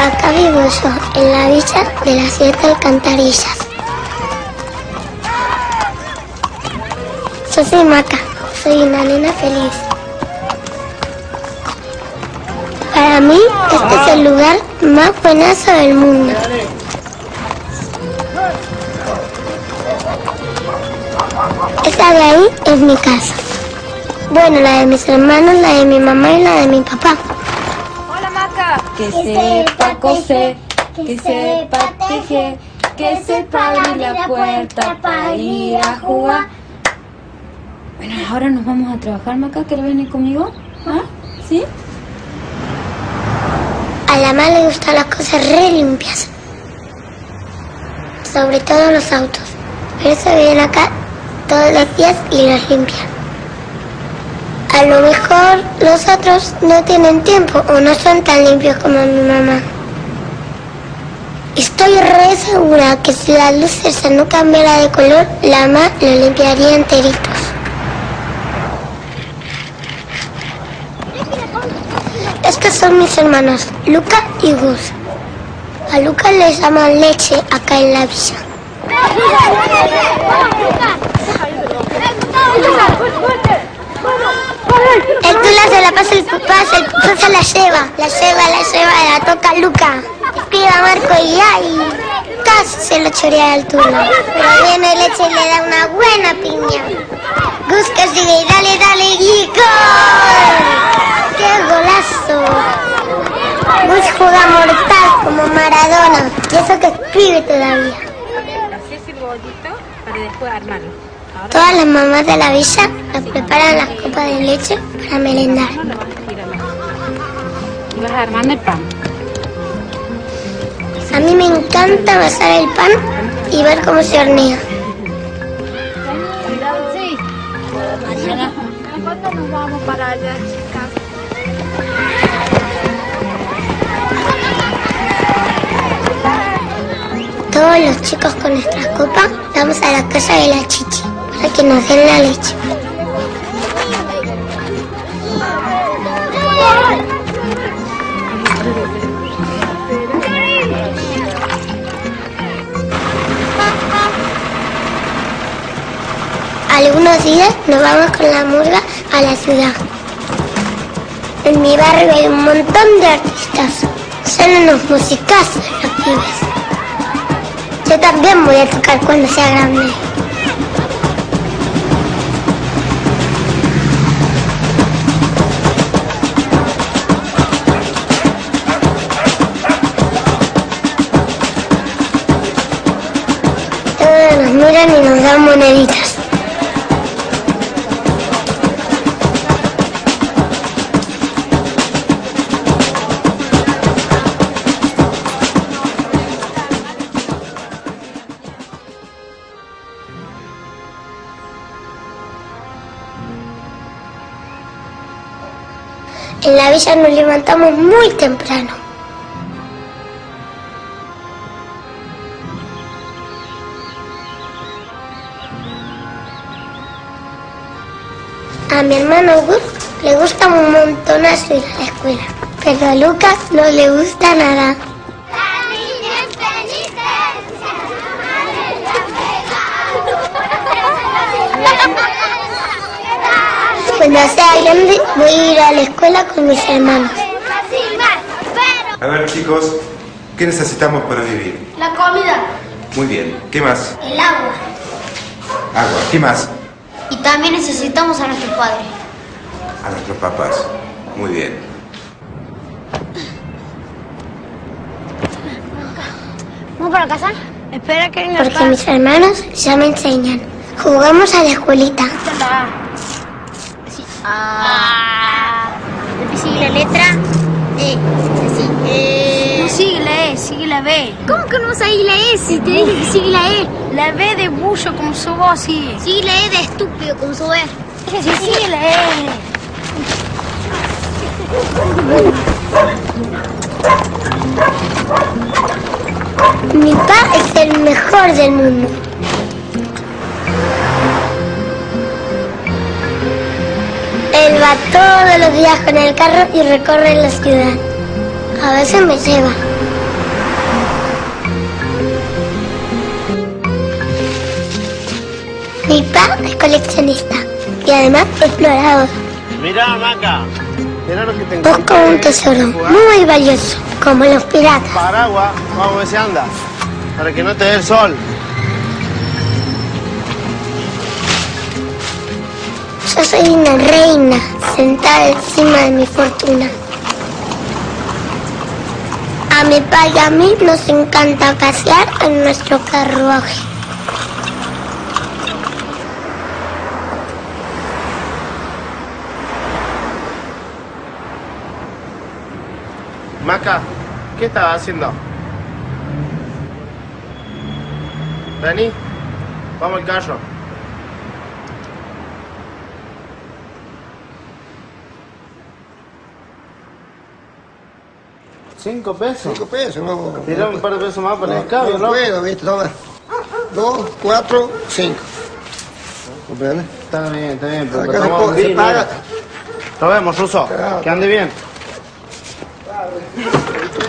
Acá vivo yo, en la villa de las siete alcantarillas. Yo soy Maca, soy una nena feliz. Para mí, este es el lugar más buenazo del mundo. Esa de ahí es mi casa. Bueno, la de mis hermanos, la de mi mamá y la de mi papá. Que sepa coser, que sepa tejer, que sepa abrir la puerta para ir a jugar. Bueno, ahora nos vamos a trabajar, Maca. ¿Quieres venir conmigo? ¿Ah? ¿Sí? A la mamá le gustan las cosas re limpias. Sobre todo los autos. Por eso vienen acá todos los días y los limpian. A lo mejor los otros no tienen tiempo o no son tan limpios como mi mamá. Estoy re segura que si la luz esa no cambiara de color, la mamá lo limpiaría enteritos. Estos son mis hermanos, Luca y Gus. A Luca le llaman leche acá en la villa. El tula se la pasa el papá, el papá se la lleva, la lleva, la lleva, la toca Luca. Escriba Marco y ay, casi se lo chorea al tula. Pero viene leche y le da una buena piña. Gus que sigue y dale, dale y gol. ¡Qué golazo! Gus juega mortal como Maradona. Y eso que es pibe todavía. Todas las mamás de la villa nos preparan las copas de leche para merendar. vas armando el pan. A mí me encanta amasar el pan y ver cómo se hornea. Sí. Mañana. ¿Cuándo nos vamos para allá, chicas? Todos los chicos con nuestras copas vamos a la casa de la chichi para que nos den la leche. Algunos días nos vamos con la murga a la ciudad. En mi barrio hay un montón de artistas. Son unos musicazos los pibes. Yo también voy a tocar cuando sea grande. Y nos dan moneditas. En la villa nos levantamos muy temprano. A mi hermano Gus le gusta un montón a ir a la escuela, pero a Lucas no le gusta nada. Cuando sea grande voy a ir a la escuela con mis hermanos. A ver chicos, ¿qué necesitamos para vivir? La comida. Muy bien, ¿qué más? El agua. Agua, ¿qué más? También necesitamos a nuestro padre. A nuestros papás. Muy bien. ¿Vamos para casa? Espera que venga Porque mis hermanos ya me enseñan. Jugamos a la escuelita. Ah. Después sigue la letra E. Así. Eh. No sigue la E, sigue la B. ¿Cómo que no vas a ir la E si te dije que sigue la E? La B de bullo como su voz sigue. Sigue la E de estúpido como su E. Sí, sigue la E. Mi papá es el mejor del mundo. Él va todos los días con el carro y recorre la ciudad. A veces me lleva. Mi papá es coleccionista y además explorador. Mirá, Maca. Mirá lo que te encontré. Busca un tesoro muy valioso, como los piratas. Paraguas, vamos a ver si anda. Para que no te dé el sol. Yo soy una reina sentada encima de mi fortuna. A mi papá y a mí nos encanta pasear en nuestro carruaje. Maca, ¿qué estabas haciendo? Vení, vamos al carro. ¿Cinco pesos? Cinco pesos, no. Tirá un par de pesos más para el no, escabio, no ¿no? puedo, viste, toma. Dos, cuatro, cinco. ¿Comprende? Está bien, está bien, pero Acá se, po- paga. Nos vemos, Ruso. Claro. Que ande bien.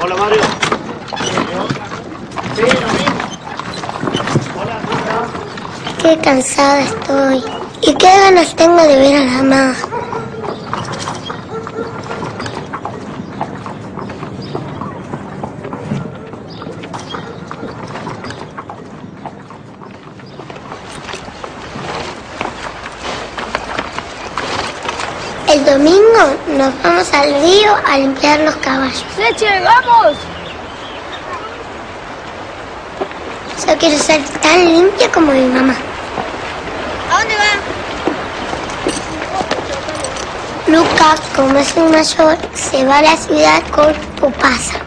Hola, Mario. Qué cansada estoy. Y qué ganas tengo de ver a la mamá. El domingo nos vamos al río a limpiar los caballos. ¡Leche, vamos! Yo quiero ser tan limpia como mi mamá. ¿A dónde va? Luca, como es el mayor, se va a la ciudad con Pupasa.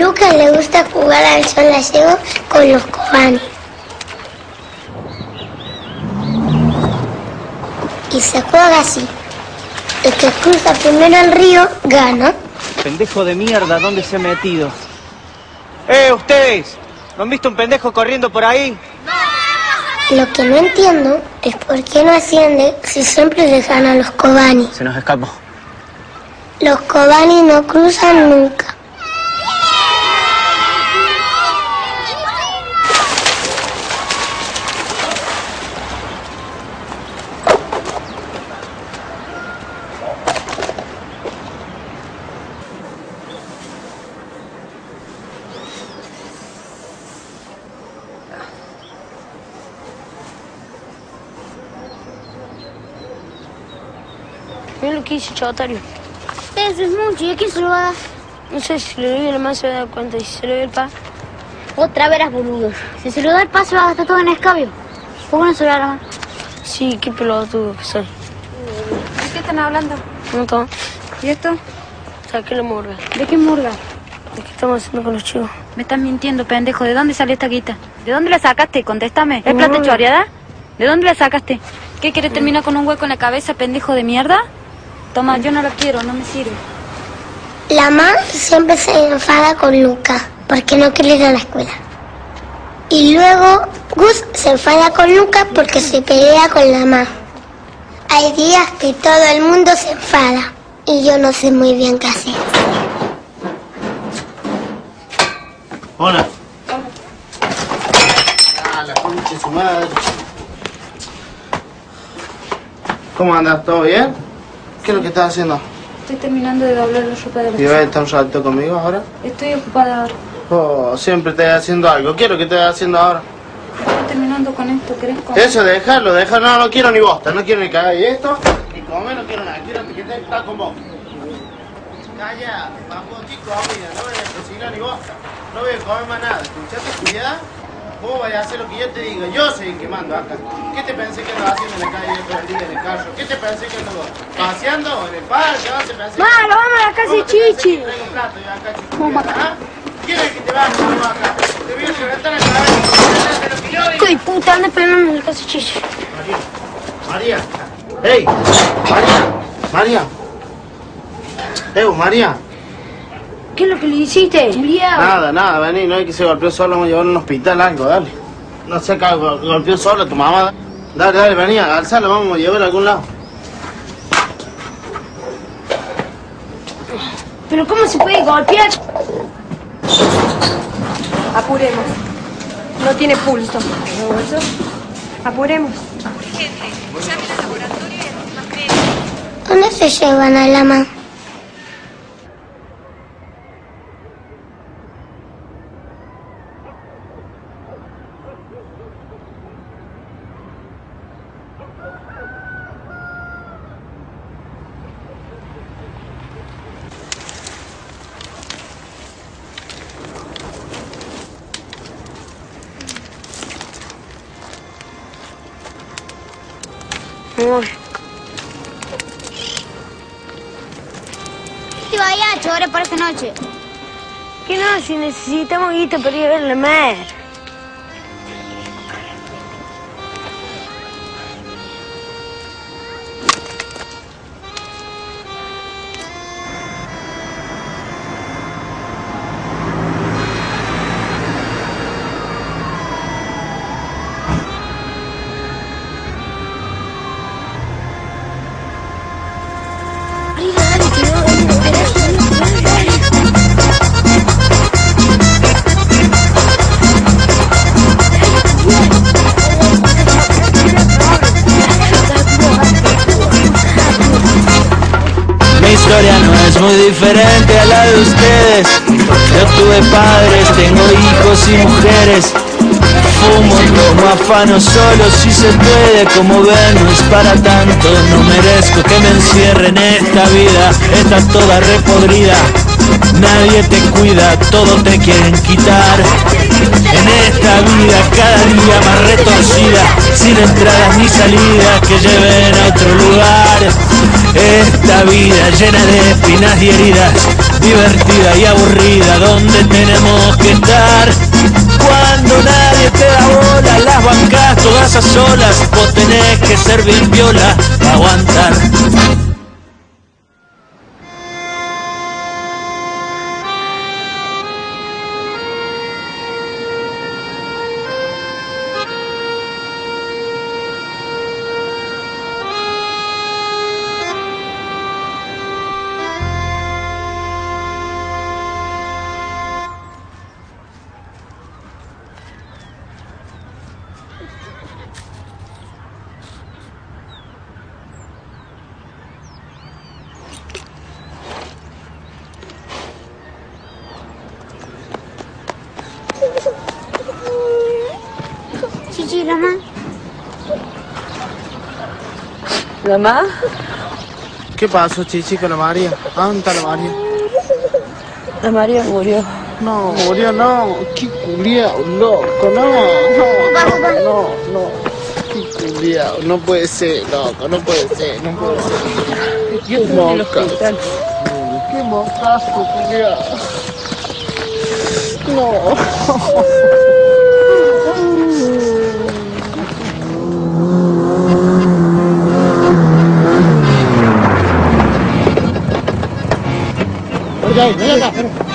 A Luca le gusta jugar al sol gallego con los cobanes. Y se juega así. El que cruza primero el río gana. Pendejo de mierda, ¿dónde se ha metido? ¡Eh, ustedes! ¿No han visto un pendejo corriendo por ahí? Lo que no entiendo es por qué no asciende si siempre le gana a los Kobani. Se nos escapó. Los Kobani no cruzan nunca. Mira lo que hizo Chavotario. Eso es mucho. ¿Y a quién se lo va a dar? No sé si le doy a la más se va a dar cuenta y si se lo doy el pa. Otra verás, boludo. Si se lo da el paso, va a gastar todo en escabio. ¿Por qué no se lo da la mano? Sí, qué pelotudo que soy. ¿De qué están hablando? No toma. ¿Y esto? Saqué la murga. ¿De qué murga? ¿De qué estamos haciendo con los chicos? Me estás mintiendo, pendejo. ¿De dónde salió esta guita? ¿De dónde la sacaste? Contéstame. ¿Es plata choreada? ¿De dónde la sacaste? ¿Qué quieres terminar con un hueco en la cabeza, pendejo de mierda? Toma, yo no la quiero, no me sirve. La mamá siempre se enfada con Luca porque no quiere ir a la escuela. Y luego, Gus se enfada con Luca porque se pelea con la mamá. Hay días que todo el mundo se enfada y yo no sé muy bien qué hacer. Hola. Ah, la concha de su madre. ¿Cómo andas? ¿Todo bien? ¿Qué es lo que estás haciendo? Estoy terminando de doblar la ropa de la ¿Y vas a estar un rato conmigo ahora? Estoy ocupada ahora. Oh, siempre estás haciendo algo. ¿Qué es lo que estás haciendo ahora? Estoy terminando con esto, ¿querés comer? Eso, dejarlo, dejarlo. No, no quiero ni bosta, no quiero ni cagar. Y esto, ni comer, no quiero nada. Quiero que te estar con vos. Calla, bajo chico, amiga. No voy a cocinar ni bosta. No voy a comer más nada. ¿Escuchaste? Cuidado. Vos vas a hacer lo que yo te diga. Yo soy el que mando acá. ¿Qué te pensé que andaba haciendo en la calle todo el día en el carro? ¿Qué te pensé que andaba paseando en el parque? ¿Qué te pensé? Malo, vamos a la casa de Chichi. Traigo un plato yo acá, chico. ¿Ah? ¿Quién es el que te va a hacer acá? Te voy a levantar la cabeza. lo que yo. Hijo de puta, anda esperando en la casa de Chichi. María. ¡Ey! María. María. ¡Eh, María! ¿Qué es lo que le hiciste? Julián. Nada, nada, vení, no hay que se golpeó solo, vamos a llevarlo a un hospital, algo, dale. No sé, golpeó solo tu mamá. Dale, dale, vení, alzalo, vamos a llevarlo a algún lado. ¿Pero cómo se puede golpear? Apuremos. No tiene pulso. Apuremos. ¿Dónde se llevan a la mamá? Amor, Y vaya, chore por esta noche. ¿qué no? Si necesitamos guita para ir a ver la mar. Muy diferente a la de ustedes. Yo tuve padres, tengo hijos y mujeres. Fumo, tomo, afano solo si se puede. Como ven, no es para tanto. No merezco que me encierren esta vida. Está toda repodrida. Nadie te cuida, todo te quieren quitar. En esta vida cada día más retorcida, sin entradas ni salidas que lleven a otro lugar. Esta vida llena de espinas y heridas, divertida y aburrida, donde tenemos que estar. Cuando nadie te da bola, las bancas todas a solas, vos tenés que ser bien viola, aguantar. La mamá. ¿La mamá? ¿Qué pasó, Chichi, con la María? ¿Dónde está la María? La María murió. No, murió, no. Qué culiao, loco, no. No, no, no. Qué culiao, no puede ser, loco, no puede ser, no puede ser. Qué mocazo. Qué mocazo, culiao. No. Ven acá, ven acá.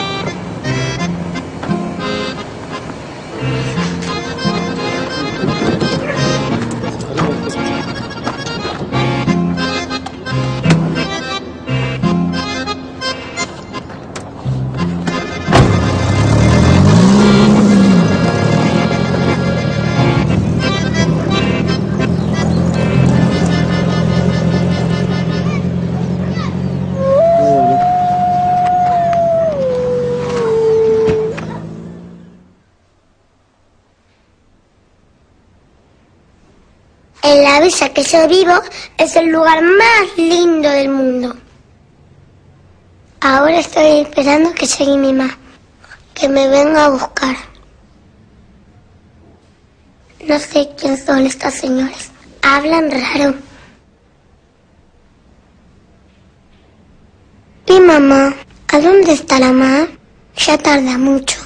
La villa que yo vivo es el lugar más lindo del mundo. Ahora estoy esperando que llegue mi mamá, que me venga a buscar. No sé quién son estas señores. Hablan raro. ¿Y mamá? ¿A dónde está la mamá? Ya tarda mucho.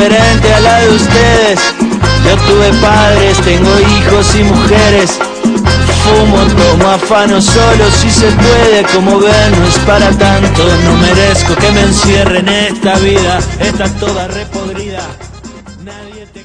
Diferente a la de ustedes. Yo tuve padres, tengo hijos y mujeres. Fumo, tomo, afano solo si se puede. Como ven, no es para tanto. No merezco que me encierren esta vida. Está toda repodrida. Nadie te